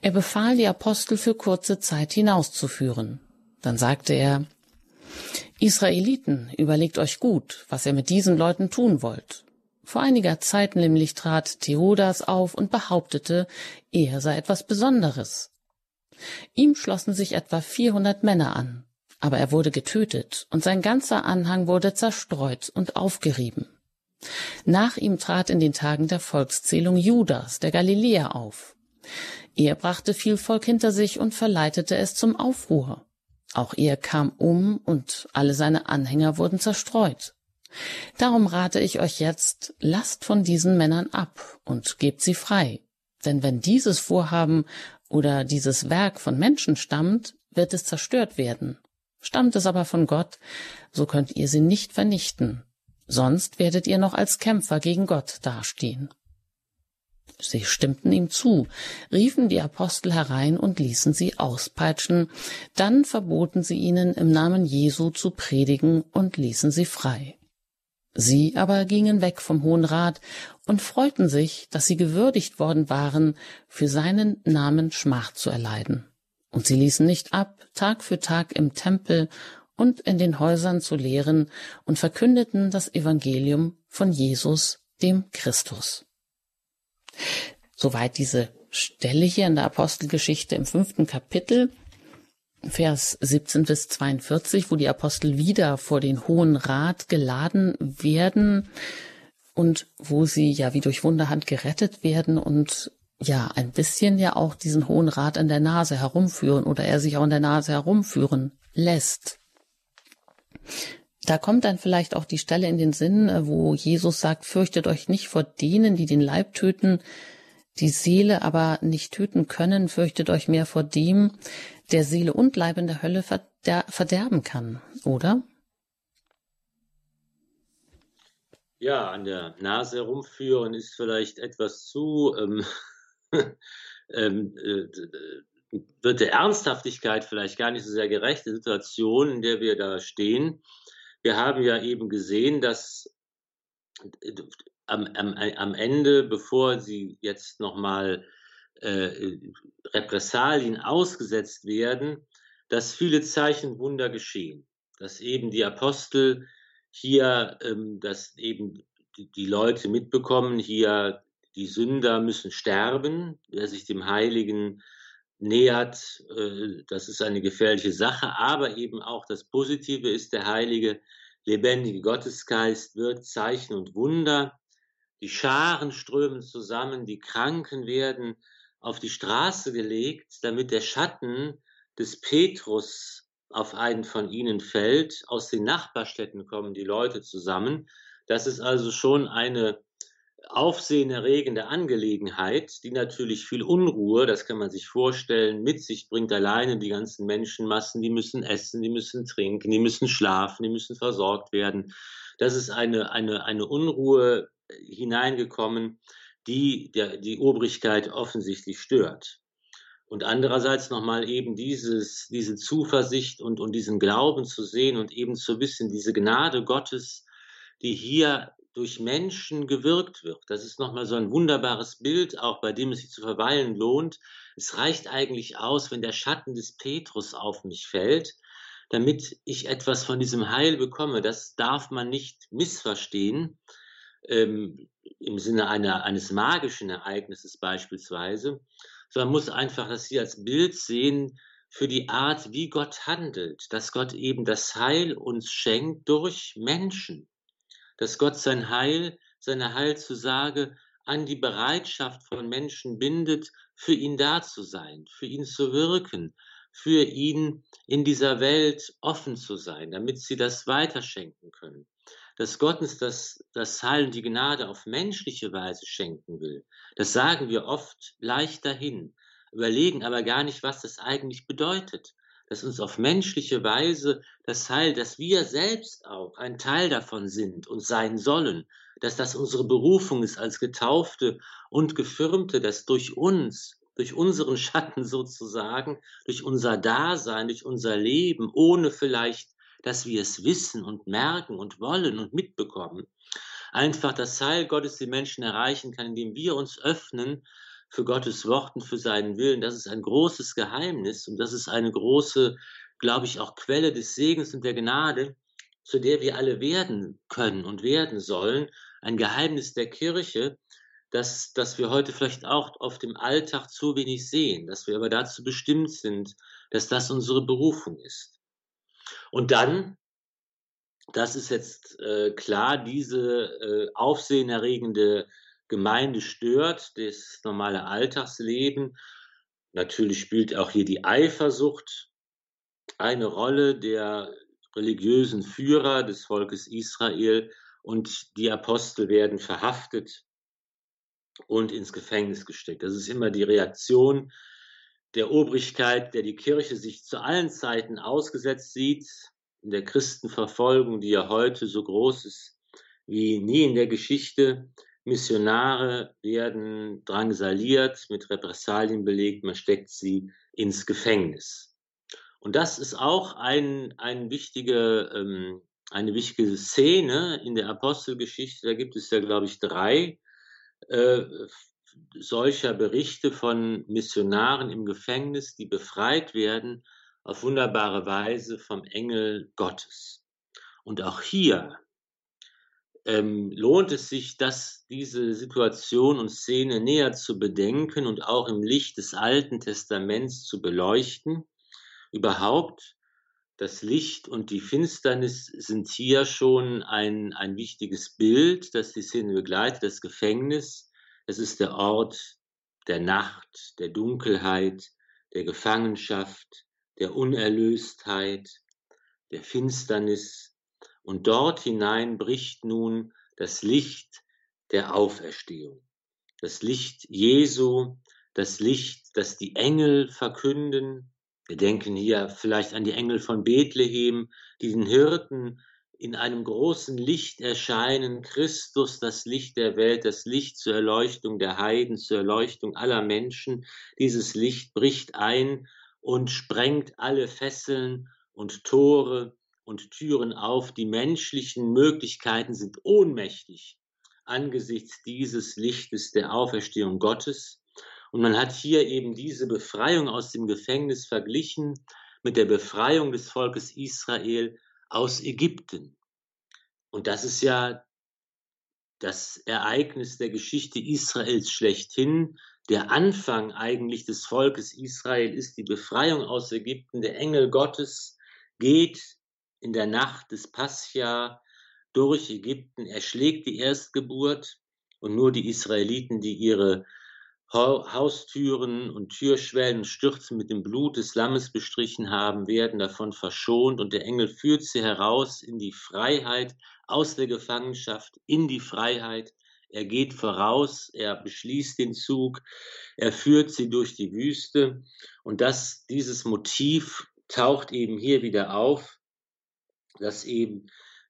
Er befahl, die Apostel für kurze Zeit hinauszuführen. Dann sagte er, Israeliten, überlegt euch gut, was ihr mit diesen Leuten tun wollt. Vor einiger Zeit nämlich trat Theodas auf und behauptete, er sei etwas Besonderes. Ihm schlossen sich etwa 400 Männer an, aber er wurde getötet und sein ganzer Anhang wurde zerstreut und aufgerieben. Nach ihm trat in den Tagen der Volkszählung Judas, der Galiläer, auf. Er brachte viel Volk hinter sich und verleitete es zum Aufruhr. Auch er kam um und alle seine Anhänger wurden zerstreut. Darum rate ich euch jetzt, lasst von diesen Männern ab und gebt sie frei. Denn wenn dieses Vorhaben oder dieses Werk von Menschen stammt, wird es zerstört werden. Stammt es aber von Gott, so könnt ihr sie nicht vernichten, sonst werdet ihr noch als Kämpfer gegen Gott dastehen. Sie stimmten ihm zu, riefen die Apostel herein und ließen sie auspeitschen, dann verboten sie ihnen im Namen Jesu zu predigen und ließen sie frei. Sie aber gingen weg vom Hohen Rat und freuten sich, dass sie gewürdigt worden waren, für seinen Namen Schmach zu erleiden. Und sie ließen nicht ab, Tag für Tag im Tempel und in den Häusern zu lehren und verkündeten das Evangelium von Jesus, dem Christus. Soweit diese Stelle hier in der Apostelgeschichte im fünften Kapitel, Vers 17 bis 42, wo die Apostel wieder vor den Hohen Rat geladen werden und wo sie ja wie durch Wunderhand gerettet werden und ja ein bisschen ja auch diesen Hohen Rat an der Nase herumführen oder er sich auch an der Nase herumführen lässt. Da kommt dann vielleicht auch die Stelle in den Sinn, wo Jesus sagt, fürchtet euch nicht vor denen, die den Leib töten, die Seele aber nicht töten können, fürchtet euch mehr vor dem, der Seele und Leib in der Hölle verder verderben kann, oder?
Ja, an der Nase herumführen ist vielleicht etwas zu, ähm, ähm, äh, wird der Ernsthaftigkeit vielleicht gar nicht so sehr gerecht, die Situation, in der wir da stehen. Wir haben ja eben gesehen, dass äh, am, am, am Ende, bevor sie jetzt nochmal äh, Repressalien ausgesetzt werden, dass viele Zeichen Wunder geschehen, dass eben die Apostel hier, ähm, dass eben die, Leute mitbekommen, hier die Sünder müssen sterben, wer sich dem Heiligen nähert, äh, das ist eine gefährliche Sache, aber eben auch das Positive ist, der Heilige, lebendige Gottesgeist wirkt Zeichen und Wunder, die Scharen strömen zusammen, die Kranken werden auf die Straße gelegt, damit der Schatten des Petrus auf einen von ihnen fällt. Aus den Nachbarstädten kommen die Leute zusammen. Das ist also schon eine aufsehenerregende Angelegenheit, die natürlich viel Unruhe, das kann man sich vorstellen, mit sich bringt. Alleine die ganzen Menschenmassen, die müssen essen, die müssen trinken, die müssen schlafen, die müssen versorgt werden. Das ist eine, eine, eine Unruhe hineingekommen, die der, die Obrigkeit offensichtlich stört. Und andererseits nochmal eben dieses, diese Zuversicht und, und diesen Glauben zu sehen und eben zu wissen, diese Gnade Gottes, die hier durch Menschen gewirkt wird. Das ist nochmal so ein wunderbares Bild, auch bei dem es sich zu verweilen lohnt. Es reicht eigentlich aus, wenn der Schatten des Petrus auf mich fällt, damit ich etwas von diesem Heil bekomme. Das darf man nicht missverstehen. Ähm, im Sinne einer, eines magischen Ereignisses beispielsweise, sondern muss einfach das hier als Bild sehen für die Art, wie Gott handelt, dass Gott eben das Heil uns schenkt durch Menschen, dass Gott sein Heil, seine Heilzusage an die Bereitschaft von Menschen bindet, für ihn da zu sein, für ihn zu wirken, für ihn in dieser Welt offen zu sein, damit sie das weiterschenken können. Dass Gott uns das, das Heil und die Gnade auf menschliche Weise schenken will, das sagen wir oft leicht dahin, überlegen aber gar nicht, was das eigentlich bedeutet. Dass uns auf menschliche Weise das Heil, dass wir selbst auch ein Teil davon sind und sein sollen, dass das unsere Berufung ist als Getaufte und Gefirmte, dass durch uns, durch unseren Schatten sozusagen, durch unser Dasein, durch unser Leben, ohne vielleicht, dass wir es wissen und merken und wollen und mitbekommen, einfach das Heil Gottes die Menschen erreichen kann, indem wir uns öffnen für Gottes Wort und für seinen Willen. Das ist ein großes Geheimnis und das ist eine große, glaube ich, auch Quelle des Segens und der Gnade, zu der wir alle werden können und werden sollen ein Geheimnis der Kirche, das, das wir heute vielleicht auch auf dem Alltag zu wenig sehen, dass wir aber dazu bestimmt sind, dass das unsere Berufung ist. Und dann, das ist jetzt äh, klar, diese äh, aufsehenerregende Gemeinde stört, das normale Alltagsleben. Natürlich spielt auch hier die Eifersucht eine Rolle der religiösen Führer des Volkes Israel und die Apostel werden verhaftet und ins Gefängnis gesteckt. Das ist immer die Reaktion der Obrigkeit, der die Kirche sich zu allen Zeiten ausgesetzt sieht, in der Christenverfolgung, die ja heute so groß ist wie nie in der Geschichte. Missionare werden drangsaliert, mit Repressalien belegt, man steckt sie ins Gefängnis. Und das ist auch ein, ein wichtige ähm, eine wichtige Szene in der Apostelgeschichte. Da gibt es ja, glaube ich, drei äh, solcher Berichte von Missionaren im Gefängnis, die befreit werden auf wunderbare Weise vom Engel Gottes. Und auch hier ähm, lohnt es sich, dass diese Situation und Szene näher zu bedenken und auch im Licht des Alten Testaments zu beleuchten. Überhaupt das Licht und die Finsternis sind hier schon ein, ein wichtiges Bild, das die Szene begleitet. Das Gefängnis, es ist der Ort der Nacht, der Dunkelheit, der Gefangenschaft, der Unerlöstheit, der Finsternis. Und dort hinein bricht nun das Licht der Auferstehung. Das Licht Jesu, das Licht, das die Engel verkünden, wir denken hier vielleicht an die Engel von Bethlehem, die den Hirten in einem großen Licht erscheinen, Christus, das Licht der Welt, das Licht zur Erleuchtung der Heiden, zur Erleuchtung aller Menschen. Dieses Licht bricht ein und sprengt alle Fesseln und Tore und Türen auf. Die menschlichen Möglichkeiten sind ohnmächtig angesichts dieses Lichtes der Auferstehung Gottes. Und man hat hier eben diese Befreiung aus dem Gefängnis verglichen mit der Befreiung des Volkes Israel aus Ägypten. Und das ist ja das Ereignis der Geschichte Israels schlechthin. Der Anfang eigentlich des Volkes Israel ist die Befreiung aus Ägypten. Der Engel Gottes geht in der Nacht des Pascha durch Ägypten, erschlägt die Erstgeburt und nur die Israeliten, die ihre Haustüren und Türschwellen Stürzen mit dem Blut des Lammes bestrichen haben, werden davon verschont und der Engel führt sie heraus in die Freiheit, aus der Gefangenschaft in die Freiheit. Er geht voraus, er beschließt den Zug, er führt sie durch die Wüste und das, dieses Motiv taucht eben hier wieder auf, dass eben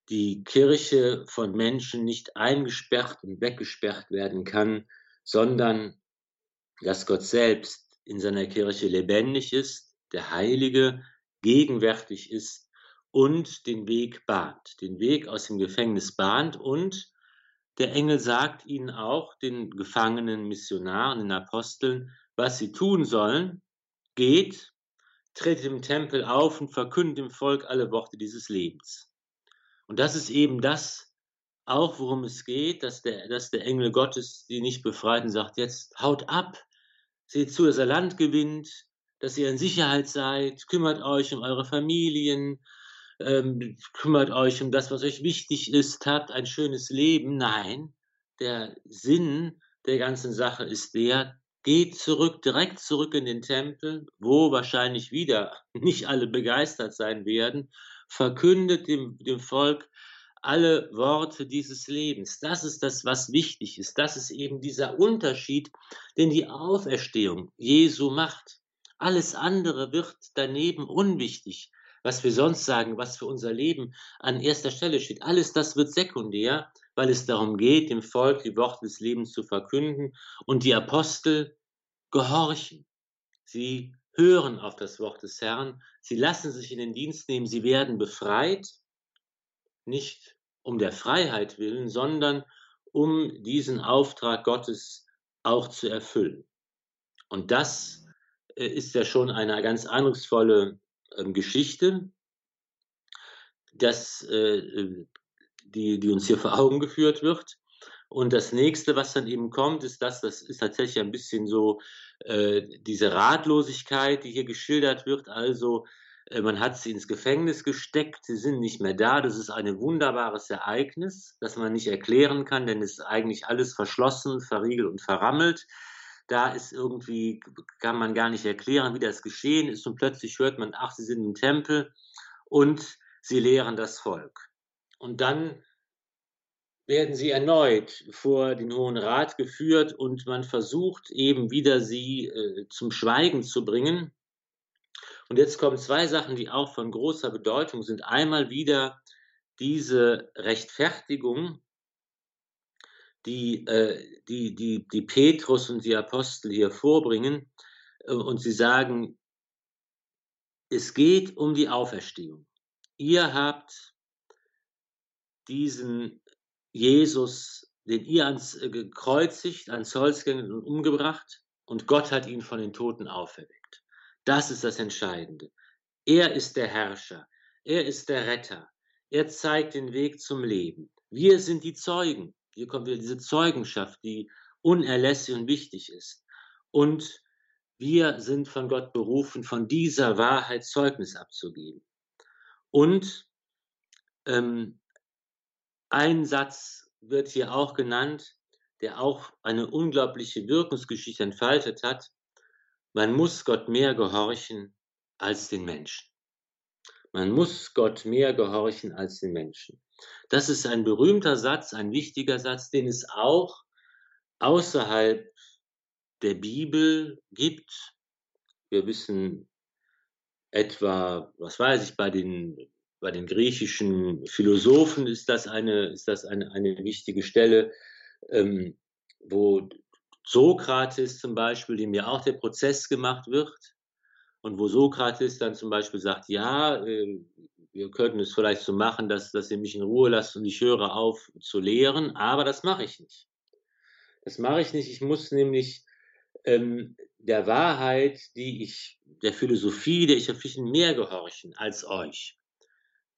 die Kirche von Menschen nicht eingesperrt und weggesperrt werden kann, sondern dass Gott selbst in seiner Kirche lebendig ist, der Heilige gegenwärtig ist und den Weg bahnt, den Weg aus dem Gefängnis bahnt und der Engel sagt ihnen auch, den gefangenen Missionaren, den Aposteln, was sie tun sollen. Geht, tritt im Tempel auf und verkündet dem Volk alle Worte dieses Lebens. Und das ist eben das, auch, worum es geht, dass der, dass der Engel Gottes die nicht befreit und sagt, jetzt haut ab, seht zu, dass er Land gewinnt, dass ihr in Sicherheit seid, kümmert euch um eure Familien, ähm, kümmert euch um das, was euch wichtig ist, habt ein schönes Leben. Nein, der Sinn der ganzen Sache ist der, geht zurück, direkt zurück in den Tempel, wo wahrscheinlich wieder nicht alle begeistert sein werden, verkündet dem, dem Volk alle Worte dieses Lebens. Das ist das, was wichtig ist. Das ist eben dieser Unterschied, den die Auferstehung Jesu macht. Alles andere wird daneben unwichtig. Was wir sonst sagen, was für unser Leben an erster Stelle steht, alles das wird sekundär, weil es darum geht, dem Volk die Worte des Lebens zu verkünden und die Apostel gehorchen. Sie hören auf das Wort des Herrn, sie lassen sich in den Dienst nehmen, sie werden befreit, nicht um der Freiheit willen, sondern um diesen Auftrag Gottes auch zu erfüllen. Und das äh, ist ja schon eine ganz eindrucksvolle ähm, Geschichte, dass, äh, die, die uns hier vor Augen geführt wird. Und das nächste, was dann eben kommt, ist das, das ist tatsächlich ein bisschen so äh, diese Ratlosigkeit, die hier geschildert wird. Also äh, man hat sie ins Gefängnis gesteckt, sie sind nicht mehr da. Das ist ein wunderbares Ereignis, das man nicht erklären kann, denn es ist eigentlich alles verschlossen, verriegelt und verrammelt. Da ist irgendwie, kann man gar nicht erklären, wie das geschehen ist. Und plötzlich hört man, ach, sie sind im Tempel und sie lehren das Volk. Und dann werden sie erneut vor den Hohen Rat geführt und man versucht eben wieder sie äh, zum Schweigen zu bringen. Und jetzt kommen zwei Sachen, die auch von großer Bedeutung sind. Einmal wieder diese Rechtfertigung, die, äh, die, die, die Petrus und die Apostel hier vorbringen. Äh, und sie sagen, es geht um die Auferstehung. Ihr habt diesen Jesus, den ihr ans äh, gekreuzigt, ans Holz und umgebracht und Gott hat ihn von den Toten auferweckt. Das ist das Entscheidende. Er ist der Herrscher, er ist der Retter, er zeigt den Weg zum Leben. Wir sind die Zeugen. Hier kommt wieder diese Zeugenschaft, die unerlässlich und wichtig ist. Und wir sind von Gott berufen, von dieser Wahrheit Zeugnis abzugeben. Und ähm, ein Satz wird hier auch genannt, der auch eine unglaubliche Wirkungsgeschichte entfaltet hat. Man muss Gott mehr gehorchen als den Menschen. Man muss Gott mehr gehorchen als den Menschen. Das ist ein berühmter Satz, ein wichtiger Satz, den es auch außerhalb der Bibel gibt. Wir wissen etwa, was weiß ich, bei den bei den griechischen Philosophen ist das eine, ist das eine, eine wichtige Stelle, ähm, wo Sokrates zum Beispiel, dem ja auch der Prozess gemacht wird, und wo Sokrates dann zum Beispiel sagt, ja, äh, wir könnten es vielleicht so machen, dass, dass ihr mich in Ruhe lasst und ich höre auf zu lehren, aber das mache ich nicht. Das mache ich nicht. Ich muss nämlich ähm, der Wahrheit, die ich, der Philosophie, der ich verpflichten, mehr gehorchen als euch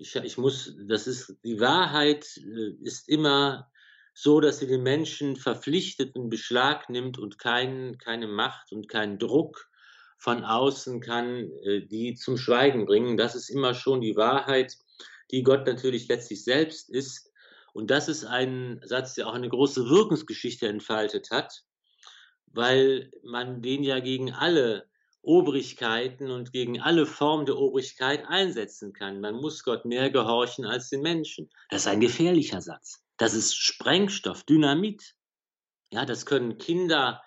ich, ich muss, das ist, die Wahrheit äh, ist immer so, dass sie den Menschen verpflichtet und Beschlag nimmt und kein, keine Macht und keinen Druck von außen kann äh, die zum Schweigen bringen. Das ist immer schon die Wahrheit, die Gott natürlich letztlich selbst ist. Und das ist ein Satz, der auch eine große Wirkungsgeschichte entfaltet hat, weil man den ja gegen alle Obrigkeiten und gegen alle Formen der Obrigkeit einsetzen kann. Man muss Gott mehr gehorchen als den Menschen. Das ist ein gefährlicher Satz. Das ist Sprengstoff, Dynamit. Ja, das können Kinder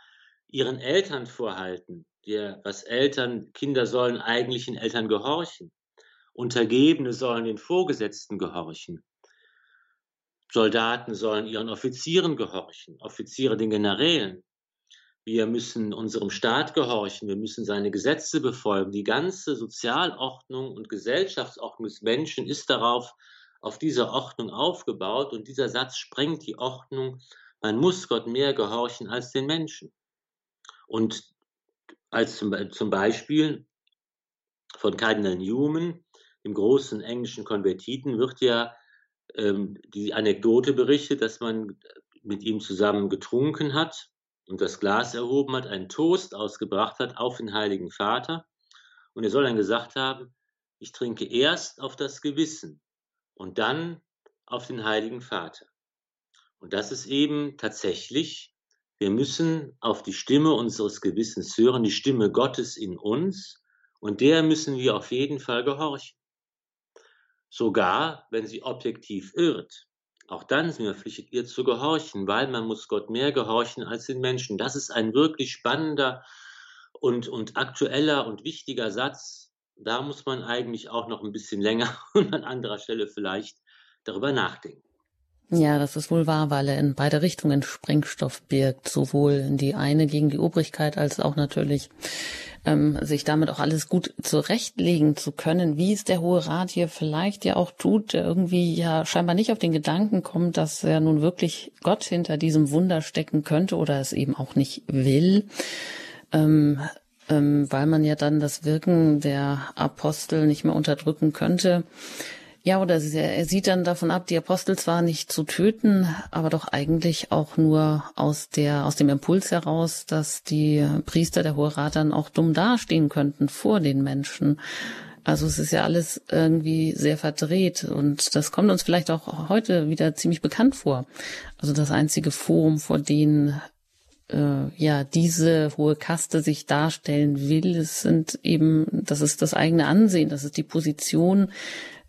ihren Eltern vorhalten. Der, was Eltern, Kinder sollen eigentlich den Eltern gehorchen. Untergebene sollen den Vorgesetzten gehorchen. Soldaten sollen ihren Offizieren gehorchen, Offiziere den Generälen. Wir müssen unserem Staat gehorchen, wir müssen seine Gesetze befolgen. Die ganze Sozialordnung und Gesellschaftsordnung des Menschen ist darauf, auf dieser Ordnung aufgebaut und dieser Satz sprengt die Ordnung. Man muss Gott mehr gehorchen als den Menschen. Und als zum, zum Beispiel von Kardinal Newman, dem großen englischen Konvertiten, wird ja ähm, die Anekdote berichtet, dass man mit ihm zusammen getrunken hat und das Glas erhoben hat, einen Toast ausgebracht hat auf den Heiligen Vater. Und er soll dann gesagt haben, ich trinke erst auf das Gewissen und dann auf den Heiligen Vater. Und das ist eben tatsächlich, wir müssen auf die Stimme unseres Gewissens hören, die Stimme Gottes in uns, und der müssen wir auf jeden Fall gehorchen. Sogar wenn sie objektiv irrt. Auch dann sind wir verpflichtet, ihr zu gehorchen, weil man muss Gott mehr gehorchen als den Menschen. Das ist ein wirklich spannender und, und aktueller und wichtiger Satz. Da muss man eigentlich auch noch ein bisschen länger und an anderer Stelle vielleicht darüber nachdenken.
Ja, das ist wohl wahr, weil er in beide Richtungen Sprengstoff birgt, sowohl in die eine gegen die Obrigkeit als auch natürlich ähm, sich damit auch alles gut zurechtlegen zu können, wie es der Hohe Rat hier vielleicht ja auch tut, der irgendwie ja scheinbar nicht auf den Gedanken kommt, dass er nun wirklich Gott hinter diesem Wunder stecken könnte oder es eben auch nicht will. Ähm, ähm, weil man ja dann das Wirken der Apostel nicht mehr unterdrücken könnte. Ja, oder er sieht dann davon ab, die Apostel zwar nicht zu töten, aber doch eigentlich auch nur aus der, aus dem Impuls heraus, dass die Priester der Hohe Rat dann auch dumm dastehen könnten vor den Menschen. Also es ist ja alles irgendwie sehr verdreht und das kommt uns vielleicht auch heute wieder ziemlich bekannt vor. Also das einzige Forum, vor dem äh, ja diese hohe Kaste sich darstellen will, es sind eben, das ist das eigene Ansehen, das ist die Position,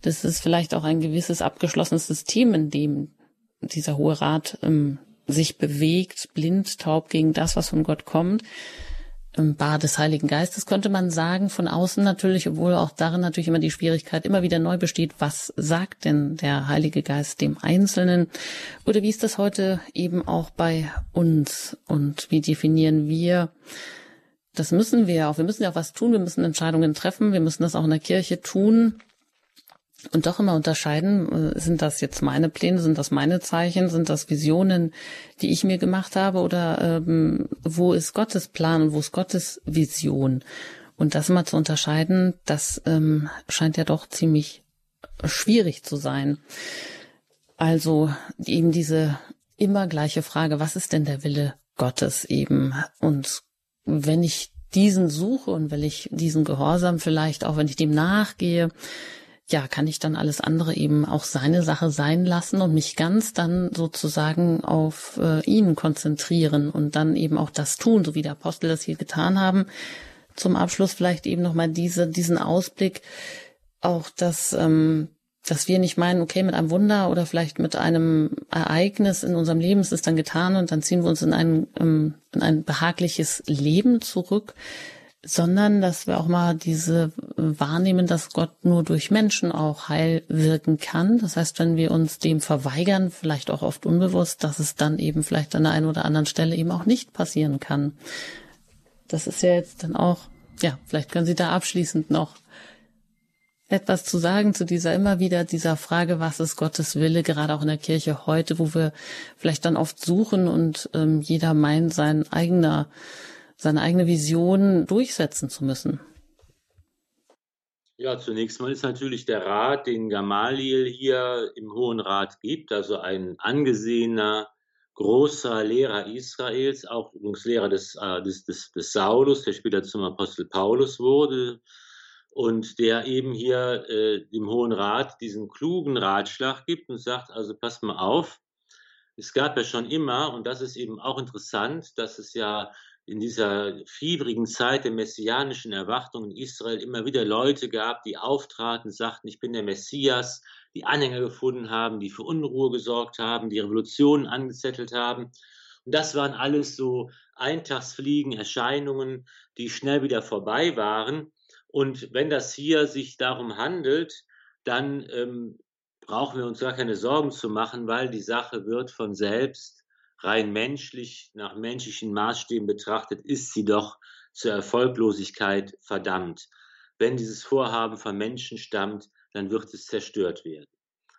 das ist vielleicht auch ein gewisses abgeschlossenes System, in dem dieser Hohe Rat ähm, sich bewegt, blind, taub gegen das, was von Gott kommt. Bar des Heiligen Geistes könnte man sagen, von außen natürlich, obwohl auch darin natürlich immer die Schwierigkeit immer wieder neu besteht, was sagt denn der Heilige Geist dem Einzelnen? Oder wie ist das heute eben auch bei uns? Und wie definieren wir das müssen wir auch. Wir müssen ja auch was tun. Wir müssen Entscheidungen treffen. Wir müssen das auch in der Kirche tun und doch immer unterscheiden, äh, sind das jetzt meine Pläne, sind das meine Zeichen, sind das Visionen, die ich mir gemacht habe oder ähm, wo ist Gottes Plan und wo ist Gottes Vision? Und das immer zu unterscheiden, das ähm, scheint ja doch ziemlich schwierig zu sein. Also eben diese immer gleiche Frage, was ist denn der Wille Gottes eben? Und wenn ich diesen suche und wenn ich diesen Gehorsam vielleicht auch, wenn ich dem nachgehe, ja, kann ich dann alles andere eben auch seine Sache sein lassen und mich ganz dann sozusagen auf äh, ihn konzentrieren und dann eben auch das tun, so wie der Apostel das hier getan haben. Zum Abschluss vielleicht eben nochmal diese, diesen Ausblick, auch dass, ähm, dass wir nicht meinen, okay, mit einem Wunder oder vielleicht mit einem Ereignis in unserem Leben ist es dann getan und dann ziehen wir uns in ein, ähm, in ein behagliches Leben zurück, sondern dass wir auch mal diese wahrnehmen, dass Gott nur durch Menschen auch heil wirken kann. Das heißt, wenn wir uns dem verweigern, vielleicht auch oft unbewusst, dass es dann eben vielleicht an der einen oder anderen Stelle eben auch nicht passieren kann. Das ist ja jetzt dann auch, ja, vielleicht können Sie da abschließend noch etwas zu sagen zu dieser immer wieder dieser Frage, was ist Gottes Wille, gerade auch in der Kirche heute, wo wir vielleicht dann oft suchen und ähm, jeder meint, sein eigener seine eigene Vision durchsetzen zu müssen?
Ja, zunächst mal ist natürlich der Rat, den Gamaliel hier im Hohen Rat gibt, also ein angesehener, großer Lehrer Israels, auch übrigens Lehrer des, äh, des, des, des Saulus, der später zum Apostel Paulus wurde, und der eben hier äh, dem Hohen Rat diesen klugen Ratschlag gibt und sagt, also passt mal auf, es gab ja schon immer, und das ist eben auch interessant, dass es ja in dieser fieberigen Zeit der messianischen Erwartung in Israel immer wieder Leute gab, die auftraten, sagten, ich bin der Messias, die Anhänger gefunden haben, die für Unruhe gesorgt haben, die Revolutionen angezettelt haben. Und das waren alles so Eintagsfliegen, Erscheinungen, die schnell wieder vorbei waren. Und wenn das hier sich darum handelt, dann ähm, brauchen wir uns gar keine Sorgen zu machen, weil die Sache wird von selbst rein menschlich, nach menschlichen Maßstäben betrachtet, ist sie doch zur Erfolglosigkeit verdammt. Wenn dieses Vorhaben von Menschen stammt, dann wird es zerstört werden.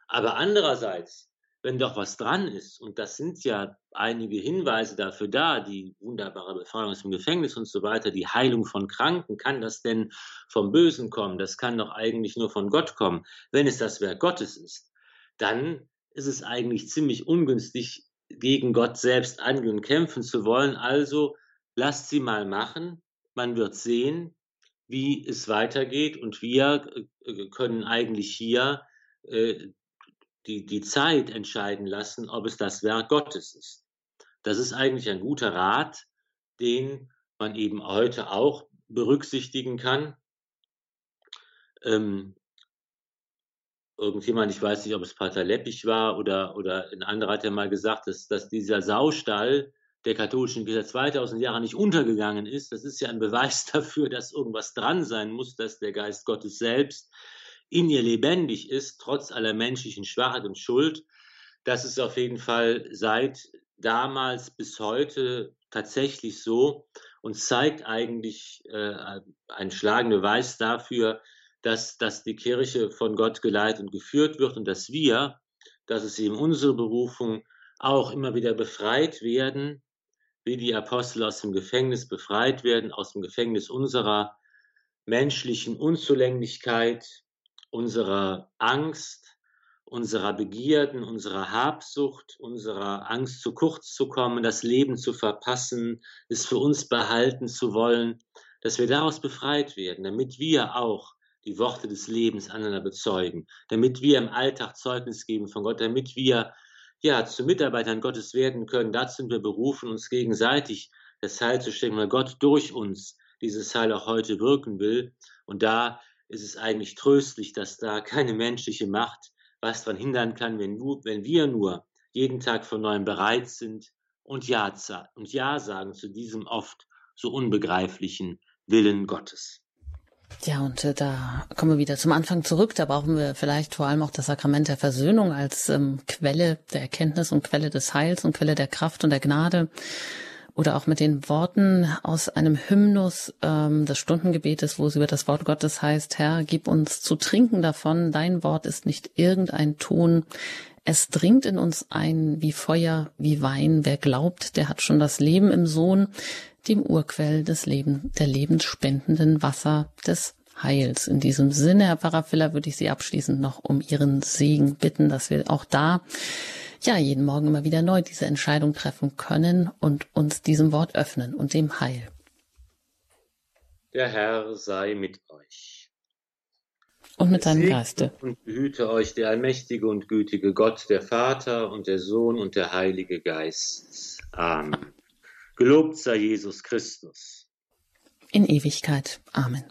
Aber andererseits, wenn doch was dran ist, und das sind ja einige Hinweise dafür da, die wunderbare Befreiung aus dem Gefängnis und so weiter, die Heilung von Kranken, kann das denn vom Bösen kommen? Das kann doch eigentlich nur von Gott kommen. Wenn es das Werk Gottes ist, dann ist es eigentlich ziemlich ungünstig, gegen Gott selbst angehen und kämpfen zu wollen. Also lasst sie mal machen. Man wird sehen, wie es weitergeht. Und wir äh, können eigentlich hier äh, die, die Zeit entscheiden lassen, ob es das Werk Gottes ist. Das ist eigentlich ein guter Rat, den man eben heute auch berücksichtigen kann. Ähm, irgendjemand, ich weiß nicht, ob es Pater Leppich war oder, oder ein anderer hat ja mal gesagt, dass, dass dieser Saustall der katholischen Kirche 2000 Jahre nicht untergegangen ist. Das ist ja ein Beweis dafür, dass irgendwas dran sein muss, dass der Geist Gottes selbst in ihr lebendig ist, trotz aller menschlichen Schwachheit und Schuld. Das ist auf jeden Fall seit damals bis heute tatsächlich so und zeigt eigentlich äh, einen schlagenden Beweis dafür, dass, dass die Kirche von Gott geleitet und geführt wird und dass wir, dass es eben unsere Berufung auch immer wieder befreit werden, wie die Apostel aus dem Gefängnis befreit werden, aus dem Gefängnis unserer menschlichen Unzulänglichkeit, unserer Angst, unserer Begierden, unserer Habsucht, unserer Angst zu kurz zu kommen, das Leben zu verpassen, es für uns behalten zu wollen, dass wir daraus befreit werden, damit wir auch die Worte des Lebens aneinander bezeugen, damit wir im Alltag Zeugnis geben von Gott, damit wir ja zu Mitarbeitern Gottes werden können. Dazu sind wir berufen, uns gegenseitig das Heil zu schenken, weil Gott durch uns dieses Heil auch heute wirken will. Und da ist es eigentlich tröstlich, dass da keine menschliche Macht was daran hindern kann, wenn, nur, wenn wir nur jeden Tag von neuem bereit sind und ja, und ja sagen zu diesem oft so unbegreiflichen Willen Gottes.
Ja, und äh, da kommen wir wieder zum Anfang zurück. Da brauchen wir vielleicht vor allem auch das Sakrament der Versöhnung als ähm, Quelle der Erkenntnis und Quelle des Heils und Quelle der Kraft und der Gnade. Oder auch mit den Worten aus einem Hymnus ähm, des Stundengebetes, wo es über das Wort Gottes heißt, Herr, gib uns zu trinken davon, dein Wort ist nicht irgendein Ton, es dringt in uns ein wie Feuer, wie Wein. Wer glaubt, der hat schon das Leben im Sohn dem Urquell des Lebens, der lebensspendenden Wasser des Heils. In diesem Sinne, Herr Pfarrer würde ich Sie abschließend noch um Ihren Segen bitten, dass wir auch da ja jeden Morgen immer wieder neu diese Entscheidung treffen können und uns diesem Wort öffnen und dem Heil.
Der Herr sei mit euch.
Und mit deinem Geiste.
Und behüte euch der allmächtige und gütige Gott, der Vater und der Sohn und der Heilige Geist. Amen. Gelobt sei Jesus Christus.
In Ewigkeit. Amen.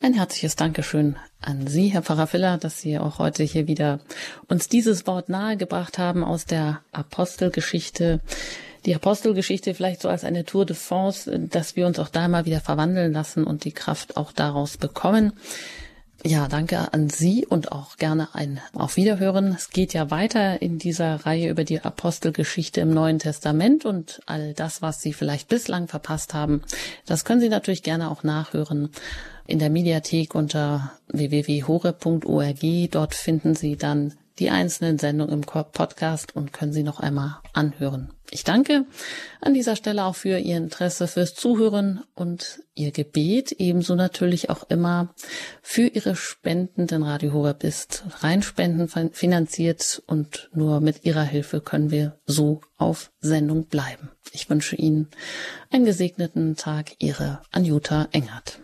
Ein herzliches Dankeschön an Sie, Herr Pfarrer Filler, dass Sie auch heute hier wieder uns dieses Wort nahegebracht haben aus der Apostelgeschichte. Die Apostelgeschichte vielleicht so als eine Tour de France, dass wir uns auch da mal wieder verwandeln lassen und die Kraft auch daraus bekommen. Ja, danke an Sie und auch gerne ein Auf Wiederhören. Es geht ja weiter in dieser Reihe über die Apostelgeschichte im Neuen Testament und all das, was Sie vielleicht bislang verpasst haben, das können Sie natürlich gerne auch nachhören in der Mediathek unter www.hore.org. Dort finden Sie dann die einzelnen Sendungen im Podcast und können sie noch einmal anhören. Ich danke an dieser Stelle auch für Ihr Interesse fürs Zuhören und Ihr Gebet, ebenso natürlich auch immer für Ihre Spenden, denn Radio Horeb ist Reinspenden finanziert und nur mit Ihrer Hilfe können wir so auf Sendung bleiben. Ich wünsche Ihnen einen gesegneten Tag, Ihre Anjuta Engert.